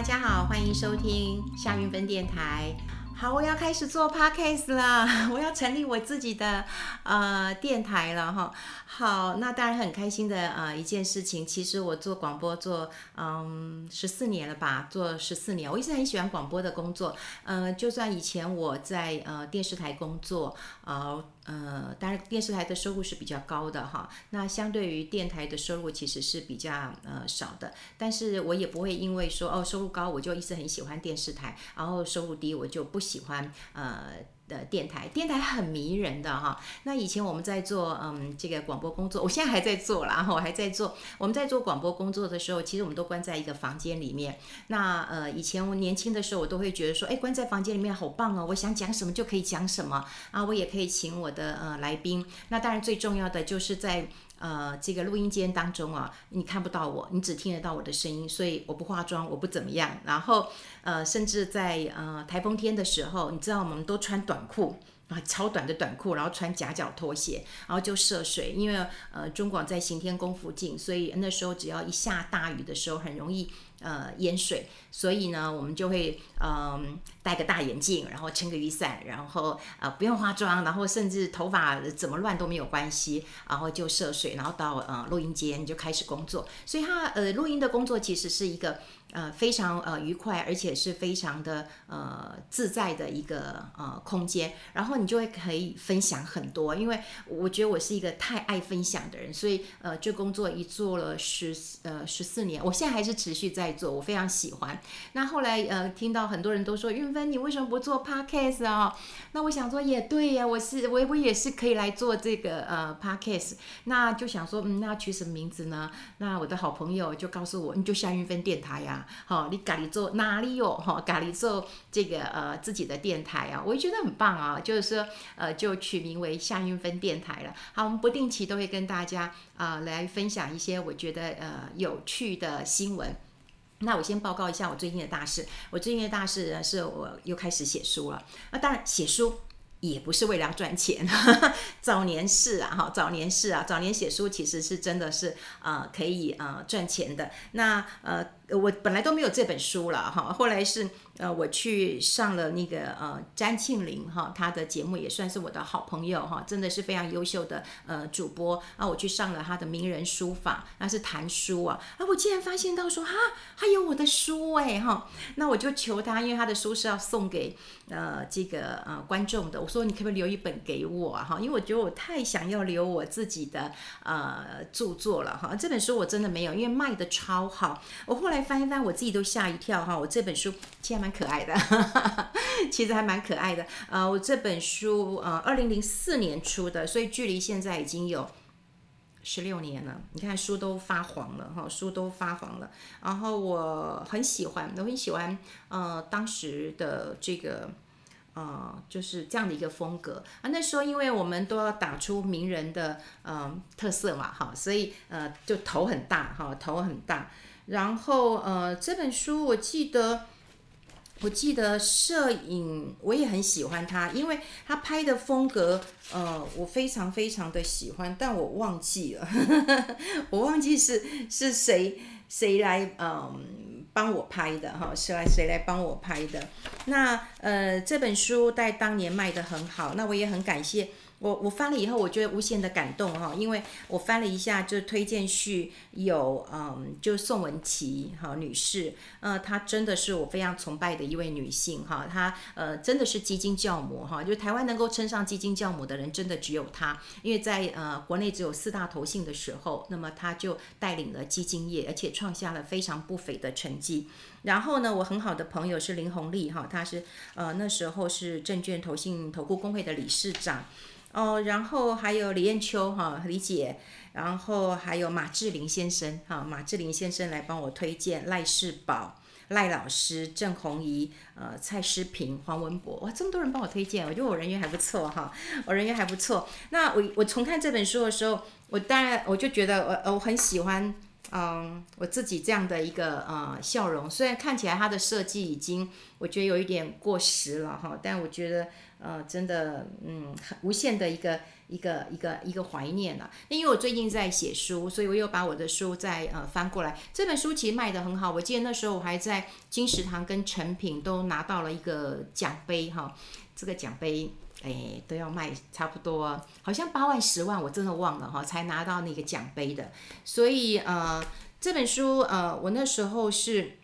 大家好，欢迎收听夏云芬电台。好，我要开始做 podcast 了，我要成立我自己的呃电台了哈。好，那当然很开心的呃一件事情。其实我做广播做嗯十四年了吧，做十四年，我一直很喜欢广播的工作。呃，就算以前我在呃电视台工作，呃呃，当然电视台的收入是比较高的哈。那相对于电台的收入其实是比较呃少的，但是我也不会因为说哦收入高我就一直很喜欢电视台，然后收入低我就不喜欢呃的电台，电台很迷人的哈。那以前我们在做嗯这个广播工作，我现在还在做啦，我还在做。我们在做广播工作的时候，其实我们都关在一个房间里面。那呃以前我年轻的时候，我都会觉得说，哎，关在房间里面好棒哦，我想讲什么就可以讲什么啊，我也可以请我的呃来宾。那当然最重要的就是在。呃，这个录音间当中啊，你看不到我，你只听得到我的声音，所以我不化妆，我不怎么样。然后，呃，甚至在呃台风天的时候，你知道我们都穿短裤啊，超短的短裤，然后穿夹脚拖鞋，然 后就涉水，因为呃中广在行天宫附近，所以那时候只要一下大雨的时候，很容易。呃，淹水，所以呢，我们就会嗯、呃、戴个大眼镜，然后撑个雨伞，然后呃不用化妆，然后甚至头发怎么乱都没有关系，然后就涉水，然后到呃录音间就开始工作。所以他呃录音的工作其实是一个呃非常呃愉快，而且是非常的呃自在的一个呃空间。然后你就会可以分享很多，因为我觉得我是一个太爱分享的人，所以呃这工作一做了十呃十四年，我现在还是持续在。做我非常喜欢。那后来呃，听到很多人都说韵芬，你为什么不做 podcast 啊？那我想说也对呀，我是我我也是可以来做这个呃 podcast。那就想说，嗯，那取什么名字呢？那我的好朋友就告诉我，你就夏韵芬电台呀，好，你咖喱做哪里有哈？咖喱做这个呃自己的电台啊，我也觉得很棒啊。就是说呃，就取名为夏韵芬电台了。好，我们不定期都会跟大家啊、呃、来分享一些我觉得呃有趣的新闻。那我先报告一下我最近的大事。我最近的大事呢，是我又开始写书了。那当然，写书也不是为了要赚钱。早年是啊，哈，早年是啊，早年写书其实是真的是呃可以呃赚钱的。那呃。我本来都没有这本书了哈，后来是呃我去上了那个呃詹庆林哈，他的节目也算是我的好朋友哈，真的是非常优秀的呃主播。啊，我去上了他的名人书法，那是谈书啊，啊我竟然发现到说哈还有我的书哎哈，那我就求他，因为他的书是要送给呃这个呃观众的，我说你可不可以留一本给我哈，因为我觉得我太想要留我自己的呃著作了哈，这本书我真的没有，因为卖的超好，我后来。翻一翻，我自己都吓一跳哈！我这本书其实还蛮可爱的，其实还蛮可爱的。呃，我这本书呃，二零零四年出的，所以距离现在已经有十六年了。你看书都发黄了哈，书都发黄了。然后我很喜欢，我很喜欢呃当时的这个呃就是这样的一个风格啊。那时候因为我们都要打出名人的嗯、呃、特色嘛哈，所以呃就头很大哈，头很大。然后呃，这本书我记得，我记得摄影我也很喜欢他，因为他拍的风格呃，我非常非常的喜欢，但我忘记了，呵 呵我忘记是是谁谁来嗯、帮我拍的哈，是来谁来帮我拍的？那呃这本书在当年卖的很好，那我也很感谢。我我翻了以后，我觉得无限的感动哈，因为我翻了一下，就推荐序有嗯，就宋文琪哈女士，呃，她真的是我非常崇拜的一位女性哈，她呃真的是基金教母哈，就台湾能够称上基金教母的人，真的只有她，因为在呃国内只有四大投信的时候，那么她就带领了基金业，而且创下了非常不菲的成绩。然后呢，我很好的朋友是林红利哈，她是呃那时候是证券投信投顾公会的理事长。哦，然后还有李艳秋哈，李姐，然后还有马志林先生哈，马志林先生来帮我推荐赖世宝、赖老师、郑红怡、呃蔡诗平、黄文博，哇，这么多人帮我推荐，我觉得我人缘还不错哈，我人缘还不错。那我我重看这本书的时候，我当然我就觉得我我很喜欢嗯，我自己这样的一个呃笑容，虽然看起来它的设计已经我觉得有一点过时了哈，但我觉得呃真的嗯很无限的一个一个一个一个怀念了。那因为我最近在写书，所以我又把我的书再呃翻过来。这本书其实卖得很好，我记得那时候我还在金石堂跟诚品都拿到了一个奖杯哈，这个奖杯。哎，都要卖差不多，好像八万十万，我真的忘了哈，才拿到那个奖杯的。所以呃，这本书呃，我那时候是，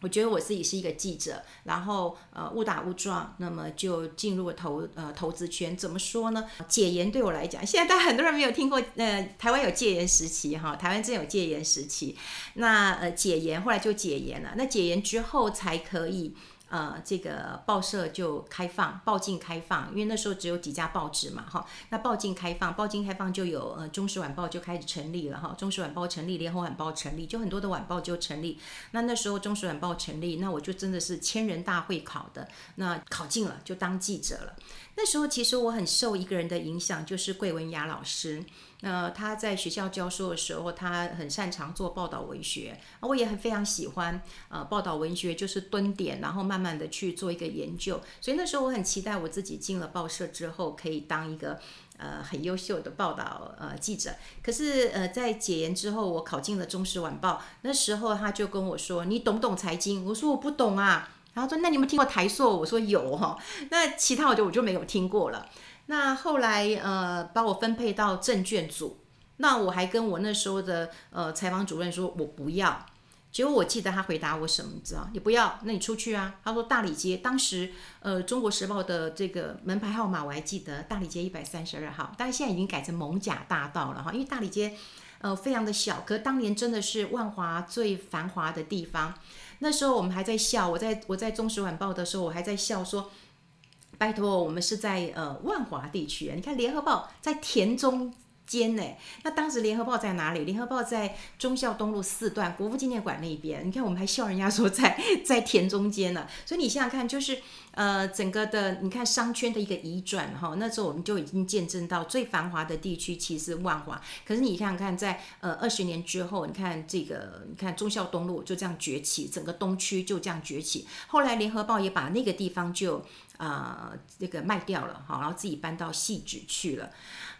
我觉得我自己是一个记者，然后呃误打误撞，那么就进入了投呃投资圈。怎么说呢？解严对我来讲，现在大家很多人没有听过，呃，台湾有戒严时期哈，台湾真有戒严时期。那呃解严后来就解严了，那解严之后才可以。呃，这个报社就开放，报禁开放，因为那时候只有几家报纸嘛，哈。那报禁开放，报禁开放就有呃《中时晚报》就开始成立了，哈，《中时晚报》成立，《联合晚报》成立，就很多的晚报就成立。那那时候《中时晚报》成立，那我就真的是千人大会考的，那考进了就当记者了。那时候其实我很受一个人的影响，就是桂文雅老师。那、他在学校教书的时候，他很擅长做报道文学，我也很非常喜欢。呃，报道文学就是蹲点，然后慢慢的去做一个研究。所以那时候我很期待我自己进了报社之后，可以当一个呃很优秀的报道呃记者。可是呃在解严之后，我考进了《中时晚报》，那时候他就跟我说：“你懂不懂财经？”我说：“我不懂啊。”然后说：“那你们听过台塑？”我说：“有哈。”那其他我就我就没有听过了。那后来呃把我分配到证券组，那我还跟我那时候的呃采访主任说我不要，结果我记得他回答我什么，你知道？你不要，那你出去啊。他说大理街，当时呃中国时报的这个门牌号码我还记得，大理街一百三十二号，但是现在已经改成艋舺大道了哈，因为大理街呃非常的小，可当年真的是万华最繁华的地方。那时候我们还在笑，我在我在中时晚报的时候，我还在笑说。拜托，我们是在呃万华地区啊。你看联合报在田中间呢，那当时联合报在哪里？联合报在忠孝东路四段国父纪念馆那边。你看我们还笑人家说在在田中间呢。所以你想想看，就是呃整个的你看商圈的一个移转哈。那时候我们就已经见证到最繁华的地区其实万华。可是你想想看，在呃二十年之后，你看这个你看忠孝东路就这样崛起，整个东区就这样崛起。后来联合报也把那个地方就。啊、呃，这个卖掉了哈，然后自己搬到戏址去了。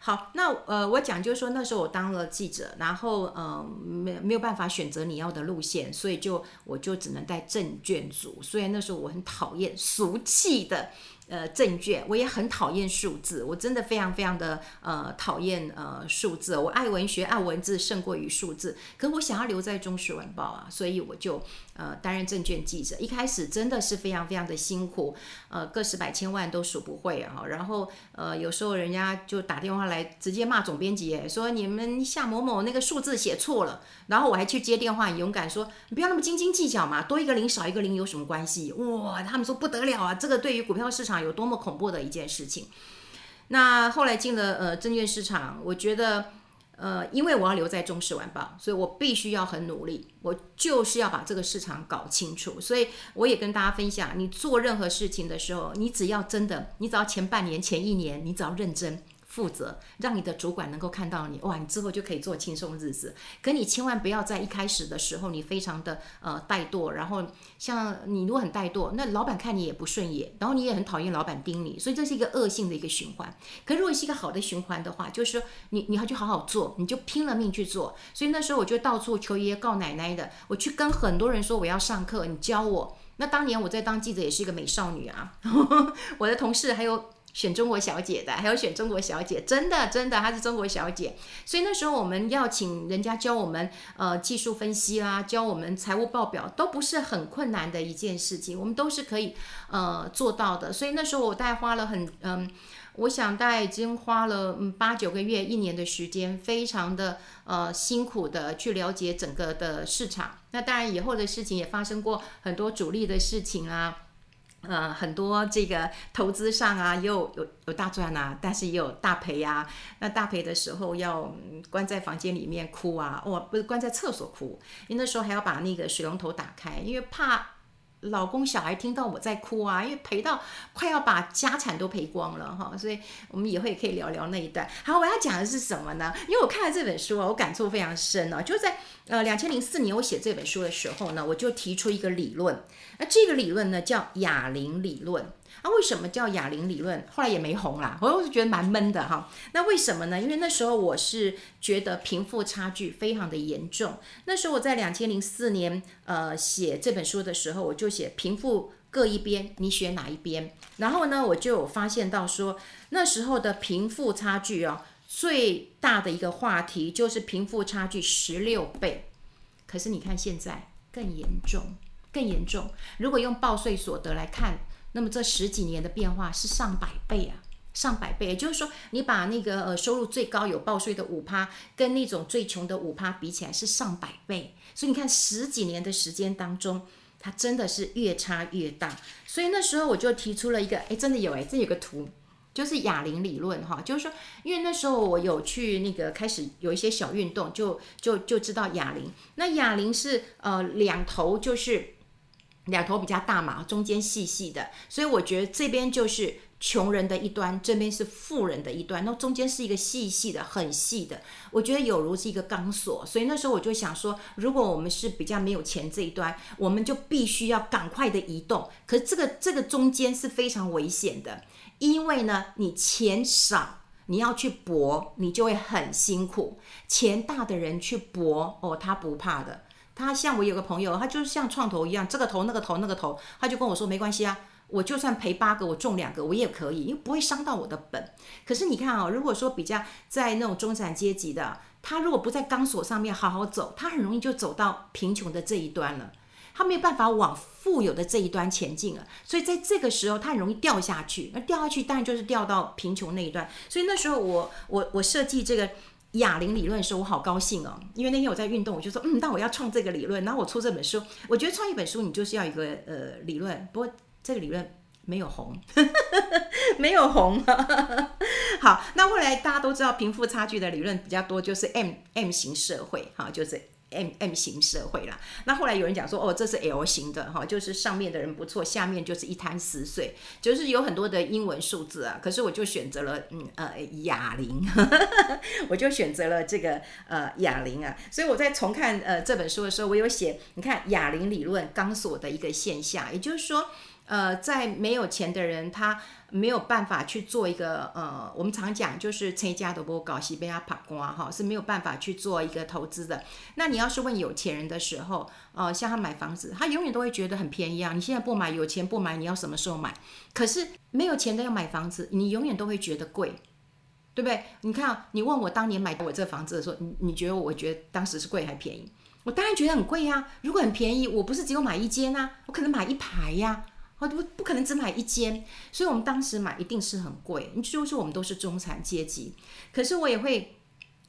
好，那呃，我讲就是说那时候我当了记者，然后嗯没没有办法选择你要的路线，所以就我就只能带证券组。虽然那时候我很讨厌俗气的。呃，证券我也很讨厌数字，我真的非常非常的呃讨厌呃数字。我爱文学，爱文字胜过于数字。可我想要留在中时晚报啊，所以我就呃担任证券记者。一开始真的是非常非常的辛苦，呃，个十百千万都数不会啊。然后呃，有时候人家就打电话来直接骂总编辑，说你们夏某某那个数字写错了。然后我还去接电话，勇敢说你不要那么斤斤计较嘛，多一个零少一个零有什么关系？哇，他们说不得了啊，这个对于股票市场。有多么恐怖的一件事情。那后来进了呃证券市场，我觉得呃，因为我要留在中视晚报，所以我必须要很努力，我就是要把这个市场搞清楚。所以我也跟大家分享，你做任何事情的时候，你只要真的，你只要前半年、前一年，你只要认真。负责让你的主管能够看到你，哇，你之后就可以做轻松日子。可你千万不要在一开始的时候，你非常的呃怠惰，然后像你如果很怠惰，那老板看你也不顺眼，然后你也很讨厌老板盯你，所以这是一个恶性的一个循环。可如果是一个好的循环的话，就是说你你要去好好做，你就拼了命去做。所以那时候我就到处求爷爷告奶奶的，我去跟很多人说我要上课，你教我。那当年我在当记者也是一个美少女啊，我的同事还有。选中国小姐的，还有选中国小姐，真的真的，她是中国小姐。所以那时候我们要请人家教我们呃技术分析啦，教我们财务报表，都不是很困难的一件事情，我们都是可以呃做到的。所以那时候我大概花了很嗯、我想大概已经花了嗯八九个月、一年的时间，非常的呃辛苦的去了解整个的市场。那当然以后的事情也发生过很多主力的事情啊。呃，很多这个投资上啊，又有有有大赚啊，但是也有大赔啊。那大赔的时候要关在房间里面哭啊，哦，不是关在厕所哭，因为那时候还要把那个水龙头打开，因为怕老公小孩听到我在哭啊，因为赔到快要把家产都赔光了哈，所以我们以后也可以聊聊那一段。好，我要讲的是什么呢？因为我看了这本书啊，我感触非常深啊，就在呃两千零四年我写这本书的时候呢，我就提出一个理论，那这个理论呢叫哑铃理论。啊、为什么叫哑铃理论？后来也没红啦，我是觉得蛮闷的哈。那为什么呢？因为那时候我是觉得贫富差距非常的严重。那时候我在两千零四年呃写这本书的时候，我就写贫富各一边，你选哪一边？然后呢，我就有发现到说那时候的贫富差距哦，最大的一个话题就是贫富差距十六倍。可是你看现在更严重，更严重。如果用报税所得来看。那么这十几年的变化是上百倍啊，上百倍。也就是说，你把那个呃收入最高有报税的五趴，跟那种最穷的五趴比起来是上百倍。所以你看十几年的时间当中，它真的是越差越大。所以那时候我就提出了一个，哎，真的有哎，这有个图，就是哑铃理论哈，就是说，因为那时候我有去那个开始有一些小运动，就就就知道哑铃。那哑铃是呃两头就是。两头比较大嘛，中间细细的，所以我觉得这边就是穷人的一端，这边是富人的一端，那中间是一个细细的、很细的，我觉得有如是一个钢索。所以那时候我就想说，如果我们是比较没有钱这一端，我们就必须要赶快的移动。可是这个这个中间是非常危险的，因为呢，你钱少，你要去搏，你就会很辛苦；钱大的人去搏，哦，他不怕的。他像我有个朋友，他就是像创投一样，这个投那个投那个投，他就跟我说没关系啊，我就算赔八个，我中两个我也可以，因为不会伤到我的本。可是你看啊、如果说比较在那种中产阶级的，他如果不在钢索上面好好走，他很容易就走到贫穷的这一端了，他没有办法往富有的这一端前进了。所以在这个时候，他很容易掉下去，那掉下去当然就是掉到贫穷那一端。所以那时候我我我设计这个。哑铃理论的时候，我好高兴哦，因为那天我在运动，我就说，嗯，那我要创这个理论，然后我出这本书。我觉得创一本书，你就是要一个呃理论，不过这个理论没有红，没有红。好，那后来大家都知道贫富差距的理论比较多，就是 M M 型社会，哈，就是。M M 型社会啦，那后来有人讲说，哦，这是 L 型的哈，就是上面的人不错，下面就是一滩死水，就是有很多的英文数字啊。可是我就选择了，嗯呃哑铃，我就选择了这个呃哑铃啊。所以我在重看呃这本书的时候，我有写，你看哑铃理论钢索的一个现象，也就是说。呃，在没有钱的人，他没有办法去做一个呃，我们常讲就是成家都不搞，西班牙爬光哈，是没有办法去做一个投资的。那你要是问有钱人的时候，呃，像他买房子，他永远都会觉得很便宜啊。你现在不买，有钱不买，你要什么时候买？可是没有钱的要买房子，你永远都会觉得贵，对不对？你看，你问我当年买我这房子的时候，你你觉得我觉得当时是贵还便宜？我当然觉得很贵呀。如果很便宜，我不是只有买一间啊，我可能买一排呀。我，不，不可能只买一间，所以我们当时买一定是很贵。就是我们都是中产阶级，可是我也会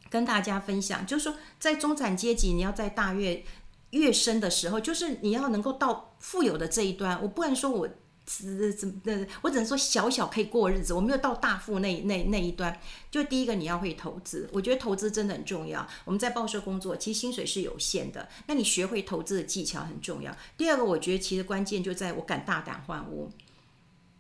跟大家分享，就是说在中产阶级，你要在大跃跃升的时候，就是你要能够到富有的这一端。我不能说我。怎怎么？我只能说小小可以过日子，我没有到大富那那那一端。就第一个你要会投资，我觉得投资真的很重要。我们在报社工作，其实薪水是有限的，那你学会投资的技巧很重要。第二个，我觉得其实关键就在我敢大胆换屋。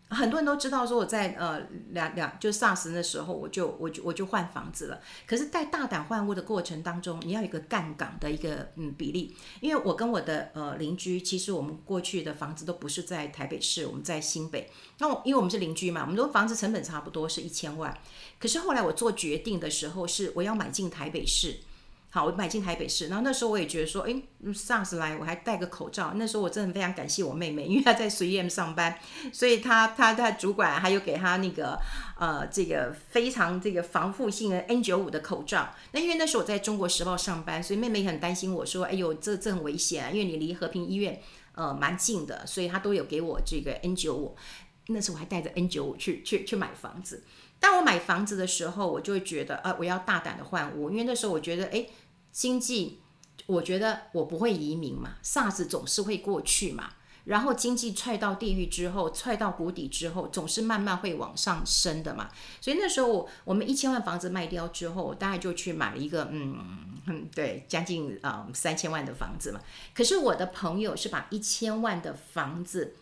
很多人都知道说我在呃两两就 SARS 的时候，我就我就我就换房子了。可是，在大胆换屋的过程当中，你要有个杠杆的一个嗯比例。因为我跟我的呃邻居，其实我们过去的房子都不是在台北市，我们在新北。那我因为我们是邻居嘛，我们的房子成本差不多是一千万。可是后来我做决定的时候，是我要买进台北市。好，我买进台北市，然后那时候我也觉得说，哎，SARS 来我还戴个口罩。那时候我真的非常感谢我妹妹，因为她在 3M 上班，所以她她她主管还有给她那个呃这个非常这个防护性的 N95 的口罩。那因为那时候我在中国时报上班，所以妹妹很担心我说，哎呦，这这很危险啊，因为你离和平医院呃蛮近的，所以她都有给我这个 N95。那时候我还带着 N95 去去去买房子。当我买房子的时候，我就会觉得，呃，我要大胆的换屋，因为那时候我觉得，哎，经济，我觉得我不会移民嘛，SARS 总是会过去嘛。然后经济踹到地狱之后，踹到谷底之后，总是慢慢会往上升的嘛。所以那时候我们一千万房子卖掉之后，我大概就去买了一个，嗯嗯，对，将近啊、三千万的房子嘛。可是我的朋友是把一千万的房子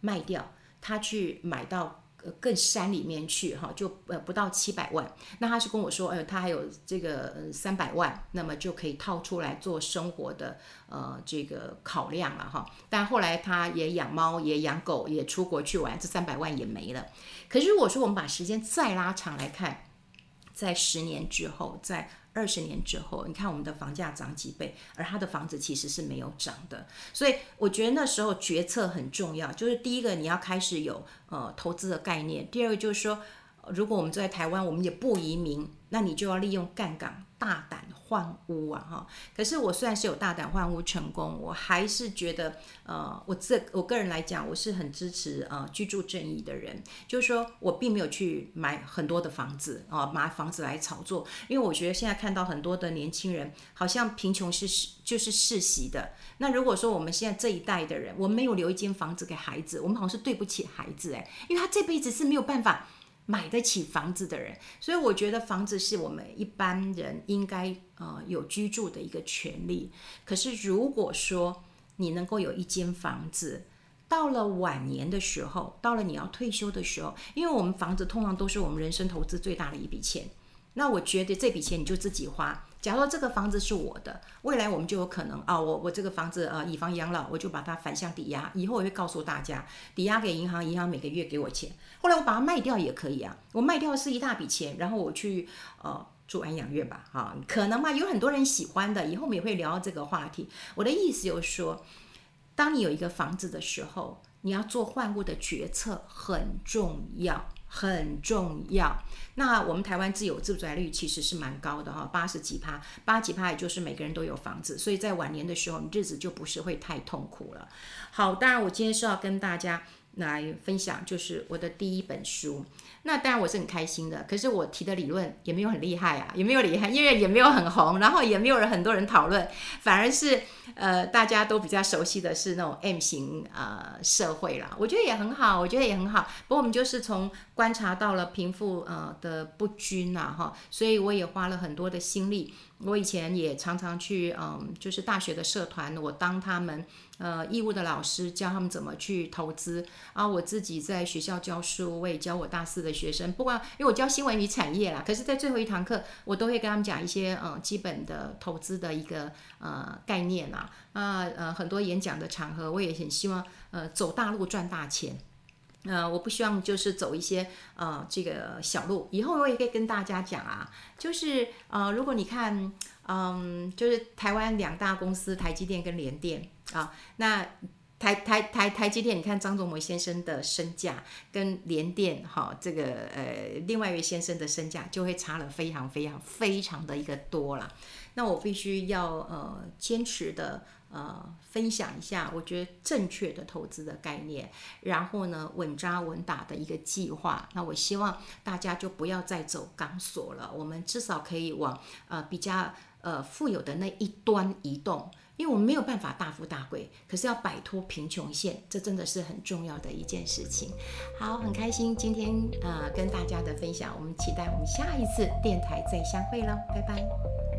卖掉，他去买到。更山里面去哈，就呃不到七百万，那他是跟我说，呃，他还有这个三百万，那么就可以套出来做生活的呃这个考量了哈。但后来他也养猫，也养狗，也出国去玩，这三百万也没了。可是如果说我们把时间再拉长来看，在十年之后，在二十年之后，你看我们的房价涨几倍，而他的房子其实是没有涨的。所以我觉得那时候决策很重要，就是第一个你要开始有呃投资的概念，第二个就是说，如果我们住在台湾，我们也不移民，那你就要利用杠杆，大胆。换屋啊，哈！可是我虽然是有大胆换屋成功，我还是觉得，呃，我这我个人来讲，我是很支持呃居住正义的人，就是说我并没有去买很多的房子啊，买房子来炒作，因为我觉得现在看到很多的年轻人，好像贫穷是就是世袭的。那如果说我们现在这一代的人，我们没有留一间房子给孩子，我们好像是对不起孩子哎，因为他这辈子是没有办法。买得起房子的人，所以我觉得房子是我们一般人应该呃有居住的一个权利。可是如果说你能够有一间房子，到了晚年的时候，到了你要退休的时候，因为我们房子通常都是我们人生投资最大的一笔钱，那我觉得这笔钱你就自己花。假如这个房子是我的，未来我们就有可能啊，我我这个房子呃以房养老，我就把它反向抵押，以后我会告诉大家，抵押给银行，银行每个月给我钱。后来我把它卖掉也可以啊，我卖掉是一大笔钱，然后我去呃住安养院吧，哈，可能嘛，有很多人喜欢的，以后我们也会聊这个话题。我的意思就是说，当你有一个房子的时候，你要做换物的决策很重要。很重要。那我们台湾自有自住宅率其实是蛮高的哈，八十几趴，八几趴，也就是每个人都有房子，所以在晚年的时候，你日子就不是会太痛苦了。好，当然我今天是要跟大家来分享，就是我的第一本书。那当然我是很开心的，可是我提的理论也没有很厉害啊，也没有厉害，因为也没有很红，然后也没有人很多人讨论，反而是呃大家都比较熟悉的是那种 M 型呃社会啦，我觉得也很好，我觉得也很好。不过我们就是从观察到了贫富呃的不均啊哈，所以我也花了很多的心力。我以前也常常去，嗯，就是大学的社团，我当他们呃义务的老师，教他们怎么去投资。啊，我自己在学校教书，我也教我大四的学生。不管因为我教新闻与产业啦，可是在最后一堂课，我都会跟他们讲一些嗯基本的投资的一个呃概念啦。啊呃很多演讲的场合，我也很希望呃走大路赚大钱。呃，我不希望就是走一些呃这个小路。以后我也可以跟大家讲啊，就是呃，如果你看，嗯，就是台湾两大公司台积电跟联电啊，那台台台台积电，你看张忠谋先生的身价跟联电哈、这个呃另外一位先生的身价就会差了非常非常非常的一个多了。那我必须要呃坚持的。呃，分享一下我觉得正确的投资的概念，然后呢，稳扎稳打的一个计划。那我希望大家就不要再走钢索了，我们至少可以往呃比较呃富有的那一端移动，因为我们没有办法大富大贵，可是要摆脱贫穷线，这真的是很重要的一件事情。好，很开心今天呃跟大家的分享，我们期待我们下一次电台再相会喽，拜拜。